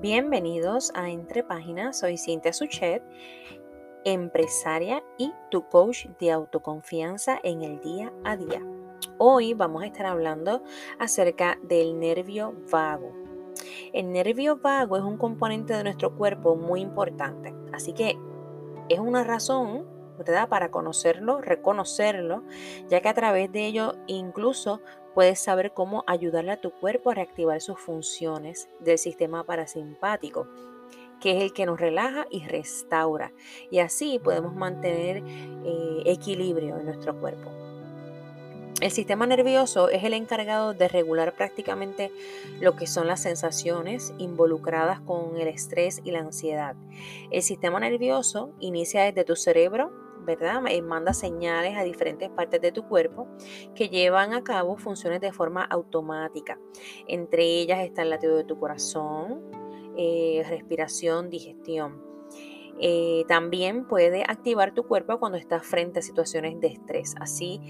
Bienvenidos a Entre Páginas, soy Cintia Suchet, empresaria y tu coach de autoconfianza en el día a día. Hoy vamos a estar hablando acerca del nervio vago. El nervio vago es un componente de nuestro cuerpo muy importante, así que es una razón para conocerlo, reconocerlo, ya que a través de ello incluso puedes saber cómo ayudarle a tu cuerpo a reactivar sus funciones del sistema parasimpático, que es el que nos relaja y restaura. Y así podemos mantener eh, equilibrio en nuestro cuerpo. El sistema nervioso es el encargado de regular prácticamente lo que son las sensaciones involucradas con el estrés y la ansiedad. El sistema nervioso inicia desde tu cerebro, Eh, manda señales a diferentes partes de tu cuerpo que llevan a cabo funciones de forma automática. Entre ellas está el latido de tu corazón, eh, respiración, digestión. Eh, también puede activar tu cuerpo cuando estás frente a situaciones de estrés. Así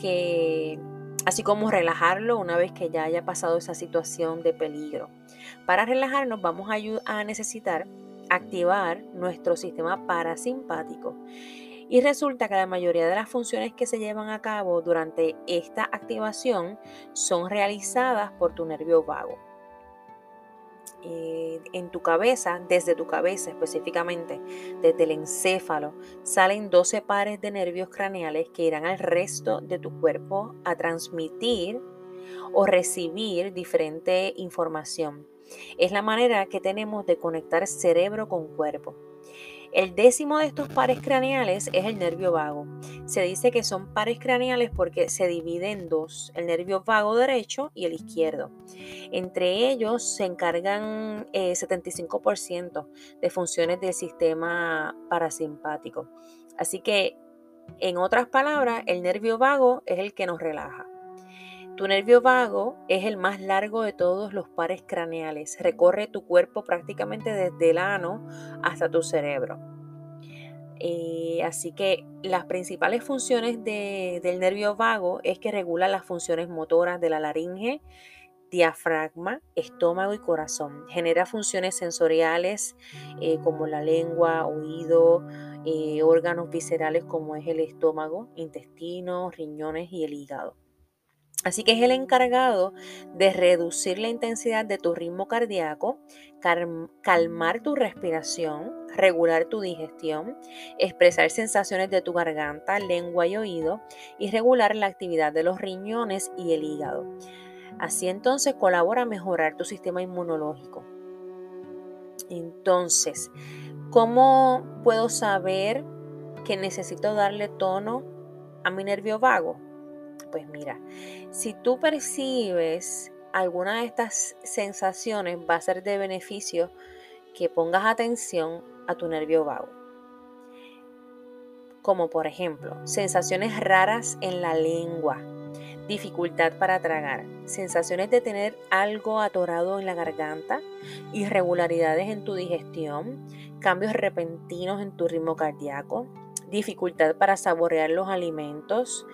que, así como relajarlo una vez que ya haya pasado esa situación de peligro. Para relajarnos vamos a necesitar activar nuestro sistema parasimpático. Y resulta que la mayoría de las funciones que se llevan a cabo durante esta activación son realizadas por tu nervio vago. Eh, en tu cabeza, desde tu cabeza específicamente, desde el encéfalo, salen 12 pares de nervios craneales que irán al resto de tu cuerpo a transmitir o recibir diferente información. Es la manera que tenemos de conectar cerebro con cuerpo. El décimo de estos pares craneales es el nervio vago. Se dice que son pares craneales porque se divide en dos, el nervio vago derecho y el izquierdo. Entre ellos se encargan 75% eh, de funciones del sistema parasimpático. Así que, en otras palabras, el nervio vago es el que nos relaja. Tu nervio vago es el más largo de todos los pares craneales. Recorre tu cuerpo prácticamente desde el ano hasta tu cerebro. Eh, así que las principales funciones del nervio vago es que regula las funciones motoras de la laringe, diafragma, estómago y corazón. Genera funciones sensoriales eh, como la lengua, oído, eh, órganos viscerales como es el estómago, intestinos, riñones y el hígado. Así que es el encargado de reducir la intensidad de tu ritmo cardíaco, calmar tu respiración, regular tu digestión, expresar sensaciones de tu garganta, lengua y oído y regular la actividad de los riñones y el hígado. Así entonces colabora a mejorar tu sistema inmunológico. Entonces, ¿cómo puedo saber que necesito darle tono a mi nervio vago? Pues mira, si tú percibes alguna de estas sensaciones, va a ser de beneficio que pongas atención a tu nervio vago. Como por ejemplo, sensaciones raras en la lengua, dificultad para tragar, sensaciones de tener algo atorado en la garganta, irregularidades en tu digestión, cambios repentinos en tu ritmo cardíaco, dificultad para saborear los alimentos,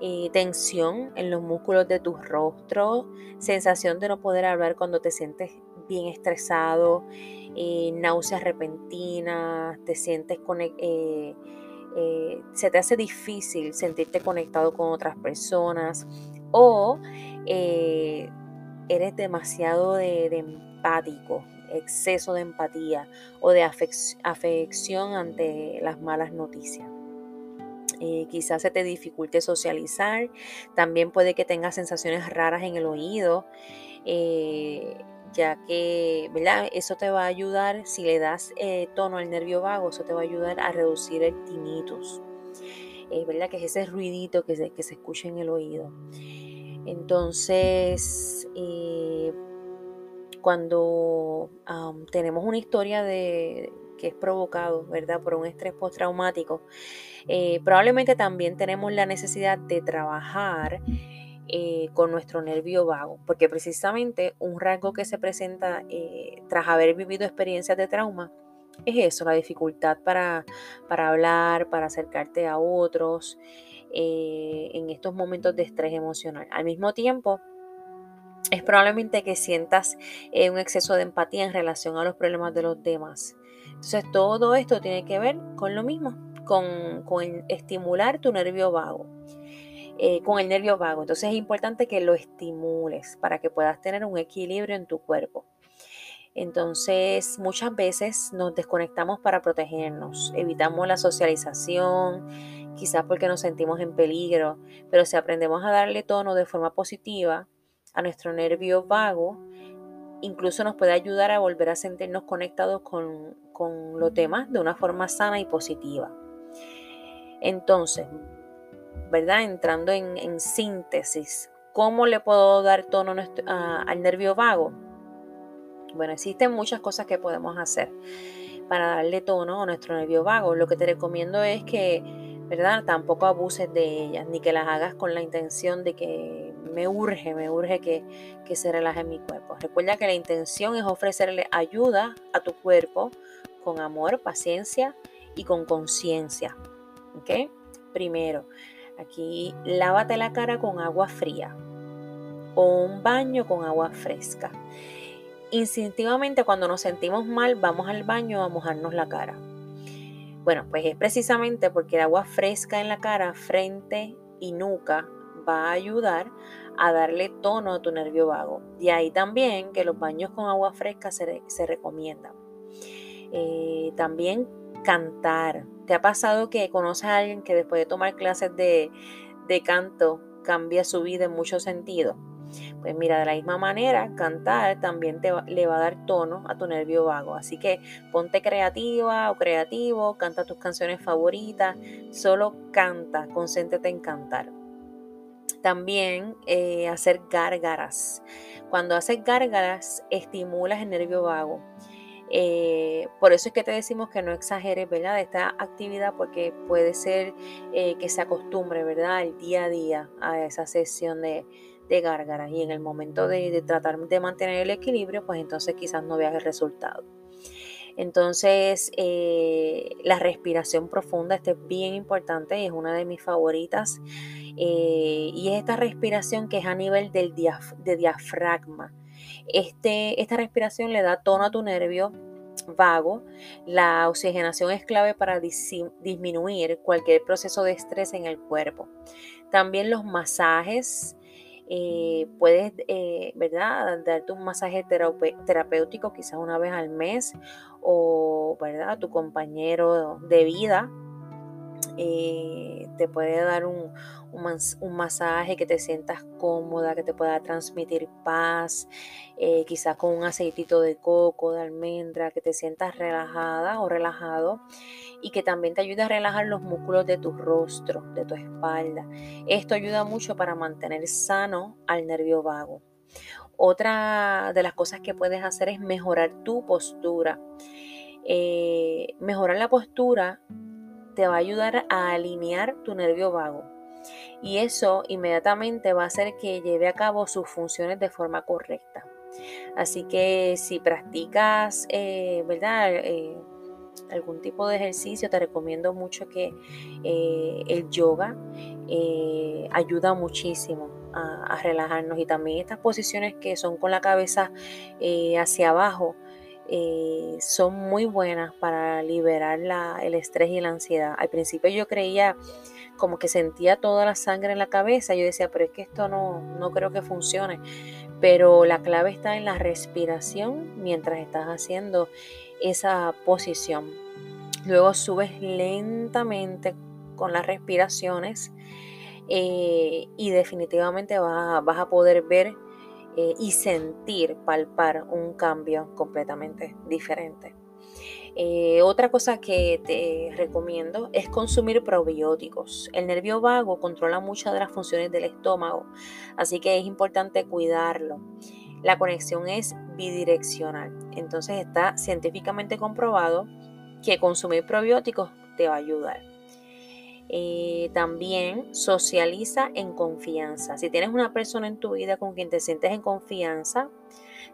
eh, tensión en los músculos de tu rostro, sensación de no poder hablar cuando te sientes bien estresado, eh, náuseas repentinas, te sientes eh, se te hace difícil sentirte conectado con otras personas o eres demasiado de, empático, exceso de empatía o de afección ante las malas noticias. Eh, quizás se te dificulte socializar, también puede que tengas sensaciones raras en el oído, eh, ya que ¿verdad? eso te va a ayudar, si le das eh, tono al nervio vago, eso te va a ayudar a reducir el tinnitus, ¿verdad? que es ese ruidito que se, que se escucha en el oído. Entonces, cuando tenemos una historia de, que es provocado, ¿verdad? Por un estrés postraumático, eh, probablemente también tenemos la necesidad de trabajar eh, con nuestro nervio vago, porque precisamente un rasgo que se presenta eh, tras haber vivido experiencias de trauma es eso, la dificultad para, para hablar, para acercarte a otros en estos momentos de estrés emocional. Al mismo tiempo, es probablemente que sientas eh, un exceso de empatía en relación a los problemas de los demás. Entonces todo esto tiene que ver con lo mismo, con, estimular tu nervio vago. Eh, con el nervio vago. Entonces es importante que lo estimules para que puedas tener un equilibrio en tu cuerpo. Entonces muchas veces nos desconectamos para protegernos, evitamos la socialización, quizás porque nos sentimos en peligro, pero si aprendemos a darle tono de forma positiva a nuestro nervio vago, incluso nos puede ayudar a volver a sentirnos conectados con, con los demás de una forma sana y positiva. Entonces, ¿verdad? Entrando en, síntesis, ¿cómo le puedo dar tono al nervio vago? Bueno, existen muchas cosas que podemos hacer para darle tono a nuestro nervio vago. Lo que te recomiendo es que, ¿verdad? Tampoco abuses de ellas, ni que las hagas con la intención de que me urge, me urge que, que se relaje mi cuerpo. Recuerda que la intención es ofrecerle ayuda a tu cuerpo con amor, paciencia y con conciencia. ¿Ok? Primero, aquí lávate la cara con agua fría o un baño con agua fresca. Instintivamente cuando nos sentimos mal vamos al baño a mojarnos la cara. Bueno, pues es precisamente porque el agua fresca en la cara, frente y nuca va a ayudar a darle tono a tu nervio vago. De ahí también que los baños con agua fresca se, recomiendan. Eh, también cantar. ¿Te ha pasado que conoces a alguien que después de tomar clases de, de canto cambia su vida en muchos sentidos? Pues mira, de la misma manera, cantar también te le va a dar tono a tu nervio vago. Así que ponte creativa o creativo, canta tus canciones favoritas, solo canta, concéntrate en cantar. También eh, hacer gárgaras. Cuando haces gárgaras, estimulas el nervio vago. Eh, por eso es que te decimos que no exageres, ¿verdad? Esta actividad porque puede ser eh, que se acostumbre, ¿verdad? El día a día a esa sesión de, de gárgaras y en el momento de, tratar de mantener el equilibrio, pues entonces quizás no veas el resultado. Entonces, eh, la respiración profunda, este es bien importante y es una de mis favoritas. Y es esta respiración que es a nivel del de diafragma. Este, esta respiración le da tono a tu nervio vago. La oxigenación es clave para disminuir cualquier proceso de estrés en el cuerpo. También los masajes eh, puedes, eh, ¿verdad?, darte un masaje terapéutico quizás una vez al mes o, ¿verdad?, tu compañero de vida eh, te puede dar un, un, masaje que te sientas cómoda, que te pueda transmitir paz, eh, quizás con un aceitito de coco, de almendra, que te sientas relajada o relajado y que también te ayude a relajar los músculos de tu rostro, de tu espalda. Esto ayuda mucho para mantener sano al nervio vago. Otra de las cosas que puedes hacer es mejorar tu postura. Eh, mejorar la postura te va a ayudar a alinear tu nervio vago. Y eso inmediatamente va a hacer que lleve a cabo sus funciones de forma correcta. Así que si practicas, eh, ¿verdad? Eh, algún tipo de ejercicio, te recomiendo mucho que eh, el yoga ayuda muchísimo a, relajarnos y también estas posiciones que son con la cabeza hacia abajo eh, son muy buenas para liberar el estrés y la ansiedad. Al principio yo creía como que sentía toda la sangre en la cabeza. Yo decía, pero es que esto no, no creo que funcione. Pero la clave está en la respiración mientras estás haciendo esa posición. Luego subes lentamente con las respiraciones eh, y definitivamente vas a poder ver eh, y sentir, palpar un cambio completamente diferente. Eh, otra cosa que te recomiendo es consumir probióticos. El nervio vago controla muchas de las funciones del estómago, así que es importante cuidarlo. La conexión es bidireccional, entonces está científicamente comprobado que consumir probióticos te va a ayudar. Eh, también socializa en confianza. Si tienes una persona en tu vida con quien te sientes en confianza,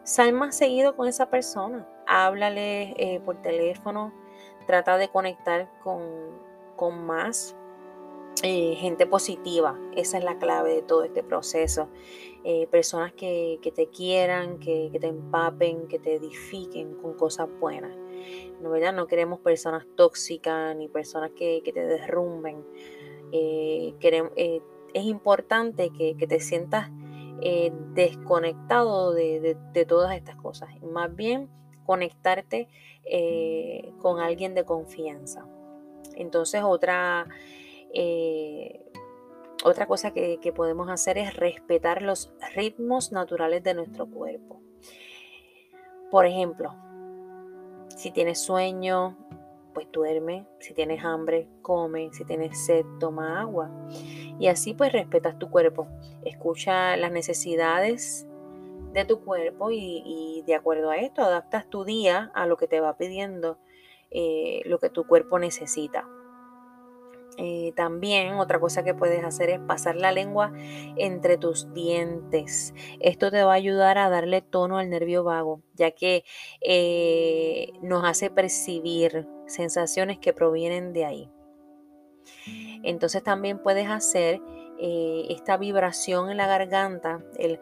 sal más seguido con esa persona. Háblale eh, por teléfono, trata de conectar con, con más eh, gente positiva. Esa es la clave de todo este proceso. Eh, personas que, te quieran, que, te empapen, que te edifiquen con cosas buenas. ¿No, queremos personas tóxicas ni personas que, te derrumben. Eh, es importante que, te sientas desconectado de, todas estas cosas. Más bien conectarte con alguien de confianza. Entonces otra eh, otra cosa que, podemos hacer es respetar los ritmos naturales de nuestro cuerpo. Por ejemplo, si tienes sueño, pues duerme. Si tienes hambre, come. Si tienes sed, toma agua. Y así pues respetas tu cuerpo. Escucha las necesidades de tu cuerpo y, de acuerdo a esto adaptas tu día a lo que te va pidiendo, eh, lo que tu cuerpo necesita. Eh, también otra cosa que puedes hacer es pasar la lengua entre tus dientes. Esto te va a ayudar a darle tono al nervio vago, ya que eh, nos hace percibir sensaciones que provienen de ahí. Entonces también puedes hacer eh, esta vibración en la garganta, el...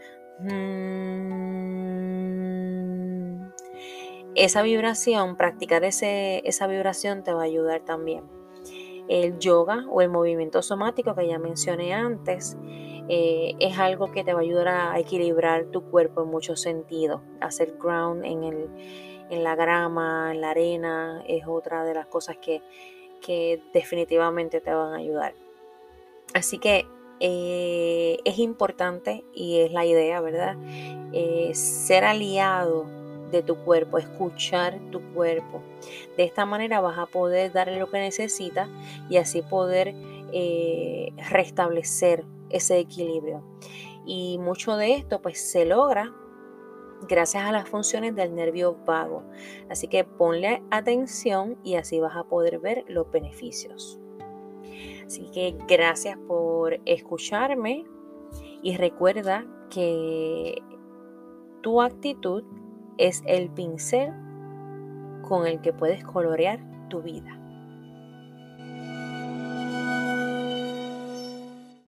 Esa vibración, practicar esa vibración te va a ayudar también el yoga o el movimiento somático que ya mencioné antes eh, es algo que te va a ayudar a equilibrar tu cuerpo en muchos sentidos. Hacer ground en, el, en la grama, en la arena, es otra de las cosas que, definitivamente te van a ayudar. Así que eh, es importante y es la idea, ¿verdad? Eh, ser aliado tu cuerpo, escuchar tu cuerpo. De esta manera vas a poder darle lo que necesita y así poder eh, restablecer ese equilibrio. Y mucho de esto pues se logra gracias a las funciones del nervio vago. Así que ponle atención y así vas a poder ver los beneficios. Así que gracias por escucharme y recuerda que tu actitud es el pincel con el que puedes colorear tu vida.